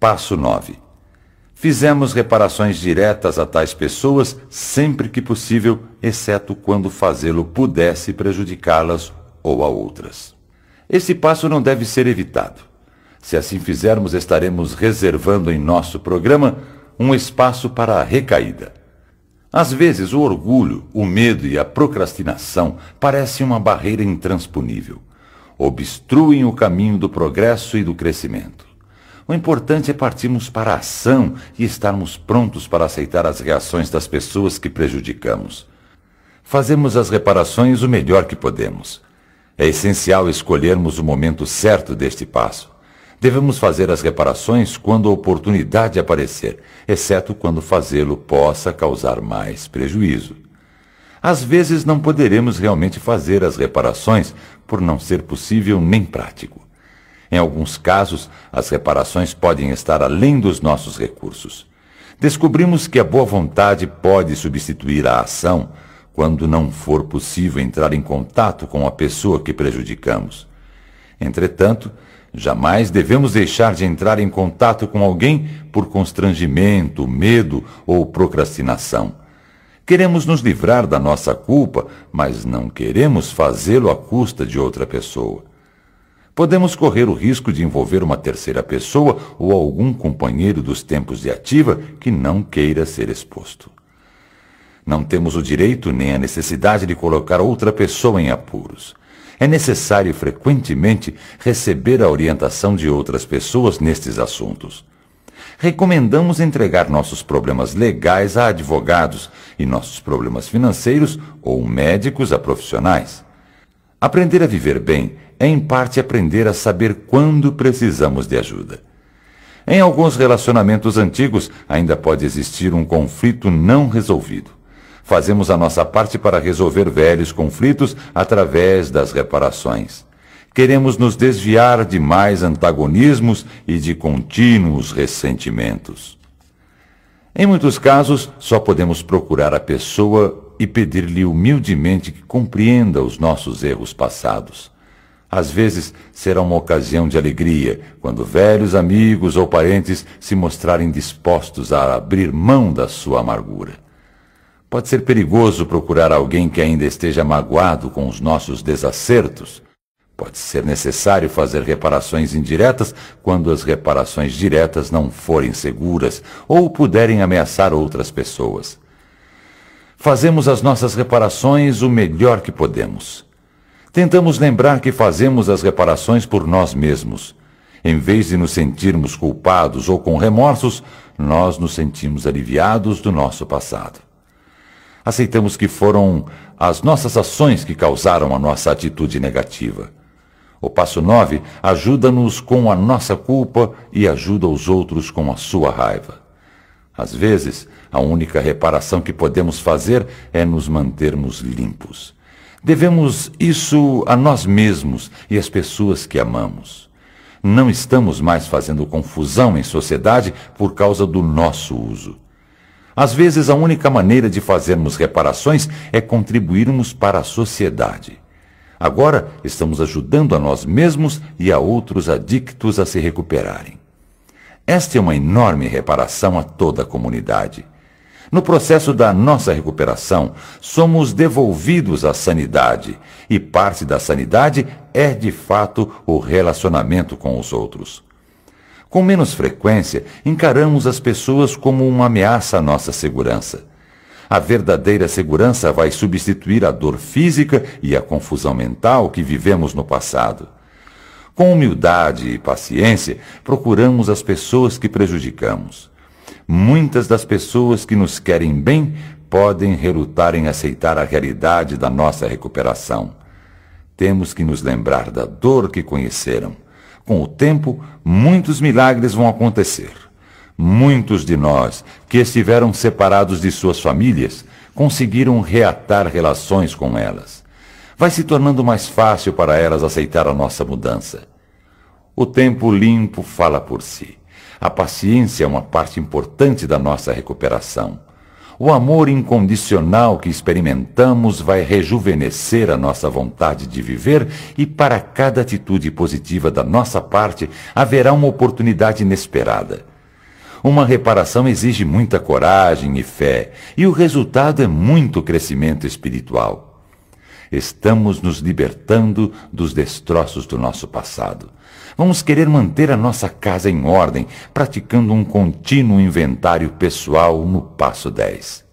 Passo 9. Fizemos reparações diretas a tais pessoas sempre que possível, exceto quando fazê-lo pudesse prejudicá-las ou a outras. Esse passo não deve ser evitado. Se assim fizermos, estaremos reservando em nosso programa um espaço para a recaída. Às vezes, o orgulho, o medo e a procrastinação parecem uma barreira intransponível. Obstruem o caminho do progresso e do crescimento. O importante é partirmos para a ação e estarmos prontos para aceitar as reações das pessoas que prejudicamos. Fazemos as reparações o melhor que podemos. É essencial escolhermos o momento certo deste passo. Devemos fazer as reparações quando a oportunidade aparecer, exceto quando fazê-lo possa causar mais prejuízo. Às vezes não poderemos realmente fazer as reparações por não ser possível nem prático. Em alguns casos, as reparações podem estar além dos nossos recursos. Descobrimos que a boa vontade pode substituir a ação quando não for possível entrar em contato com a pessoa que prejudicamos. Entretanto, jamais devemos deixar de entrar em contato com alguém por constrangimento, medo ou procrastinação. Queremos nos livrar da nossa culpa, mas não queremos fazê-lo à custa de outra pessoa. Podemos correr o risco de envolver uma terceira pessoa ou algum companheiro dos tempos de ativa que não queira ser exposto. Não temos o direito nem a necessidade de colocar outra pessoa em apuros. É necessário frequentemente receber a orientação de outras pessoas nestes assuntos. Recomendamos entregar nossos problemas legais a advogados e nossos problemas financeiros ou médicos a profissionais. Aprender a viver bem é, em parte, aprender a saber quando precisamos de ajuda. Em alguns relacionamentos antigos, ainda pode existir um conflito não resolvido. Fazemos a nossa parte para resolver velhos conflitos através das reparações. Queremos nos desviar de mais antagonismos e de contínuos ressentimentos. Em muitos casos, só podemos procurar a pessoa e pedir-lhe humildemente que compreenda os nossos erros passados. Às vezes será uma ocasião de alegria quando velhos amigos ou parentes se mostrarem dispostos a abrir mão da sua amargura. Pode ser perigoso procurar alguém que ainda esteja magoado com os nossos desacertos. Pode ser necessário fazer reparações indiretas quando as reparações diretas não forem seguras ou puderem ameaçar outras pessoas. Fazemos as nossas reparações o melhor que podemos. Tentamos lembrar que fazemos as reparações por nós mesmos. Em vez de nos sentirmos culpados ou com remorsos, nós nos sentimos aliviados do nosso passado aceitamos que foram as nossas ações que causaram a nossa atitude negativa. O passo 9 ajuda-nos com a nossa culpa e ajuda os outros com a sua raiva. Às vezes, a única reparação que podemos fazer é nos mantermos limpos. Devemos isso a nós mesmos e às pessoas que amamos. Não estamos mais fazendo confusão em sociedade por causa do nosso uso. Às vezes, a única maneira de fazermos reparações é contribuirmos para a sociedade. Agora, estamos ajudando a nós mesmos e a outros adictos a se recuperarem. Esta é uma enorme reparação a toda a comunidade. No processo da nossa recuperação, somos devolvidos à sanidade, e parte da sanidade é, de fato, o relacionamento com os outros. Com menos frequência, encaramos as pessoas como uma ameaça à nossa segurança. A verdadeira segurança vai substituir a dor física e a confusão mental que vivemos no passado. Com humildade e paciência, procuramos as pessoas que prejudicamos. Muitas das pessoas que nos querem bem podem relutar em aceitar a realidade da nossa recuperação. Temos que nos lembrar da dor que conheceram com o tempo, muitos milagres vão acontecer. Muitos de nós que estiveram separados de suas famílias conseguiram reatar relações com elas. Vai se tornando mais fácil para elas aceitar a nossa mudança. O tempo limpo fala por si. A paciência é uma parte importante da nossa recuperação. O amor incondicional que experimentamos vai rejuvenescer a nossa vontade de viver e para cada atitude positiva da nossa parte haverá uma oportunidade inesperada. Uma reparação exige muita coragem e fé, e o resultado é muito crescimento espiritual. Estamos nos libertando dos destroços do nosso passado. Vamos querer manter a nossa casa em ordem, praticando um contínuo inventário pessoal no passo 10.